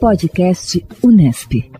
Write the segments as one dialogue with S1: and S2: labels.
S1: Podcast Unesp.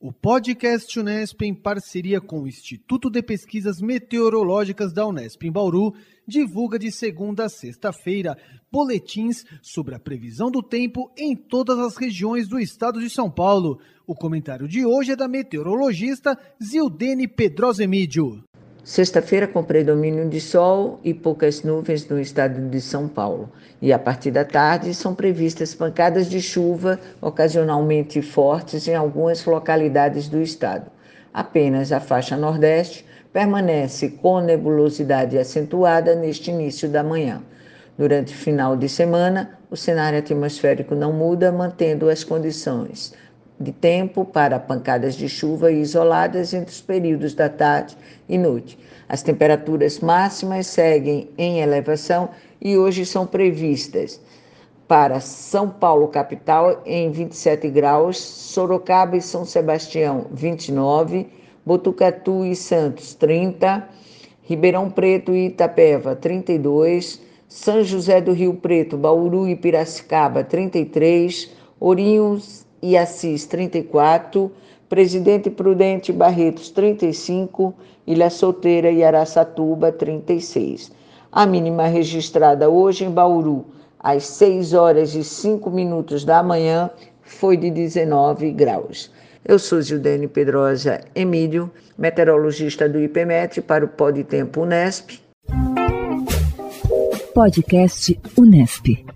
S2: O podcast Unesp, em parceria com o Instituto de Pesquisas Meteorológicas da Unesp em Bauru, divulga de segunda a sexta-feira boletins sobre a previsão do tempo em todas as regiões do estado de São Paulo. O comentário de hoje é da meteorologista Zildene Pedrosa Emídio.
S3: Sexta-feira com predomínio de sol e poucas nuvens no estado de São Paulo. E a partir da tarde são previstas pancadas de chuva, ocasionalmente fortes, em algumas localidades do estado. Apenas a faixa nordeste permanece com nebulosidade acentuada neste início da manhã. Durante o final de semana, o cenário atmosférico não muda, mantendo as condições de tempo para pancadas de chuva isoladas entre os períodos da tarde e noite. As temperaturas máximas seguem em elevação e hoje são previstas para São Paulo capital em 27 graus, Sorocaba e São Sebastião 29, Botucatu e Santos 30, Ribeirão Preto e Itapeva 32, São José do Rio Preto, Bauru e Piracicaba 33, Ourinhos e Assis 34, Presidente Prudente Barretos 35, Ilha Solteira e Araçatuba 36. A mínima registrada hoje em Bauru, às 6 horas e 5 minutos da manhã, foi de 19 graus. Eu sou Gildene Pedrosa Emílio, meteorologista do IPMET para o Pod Tempo Unesp.
S1: Podcast Unesp.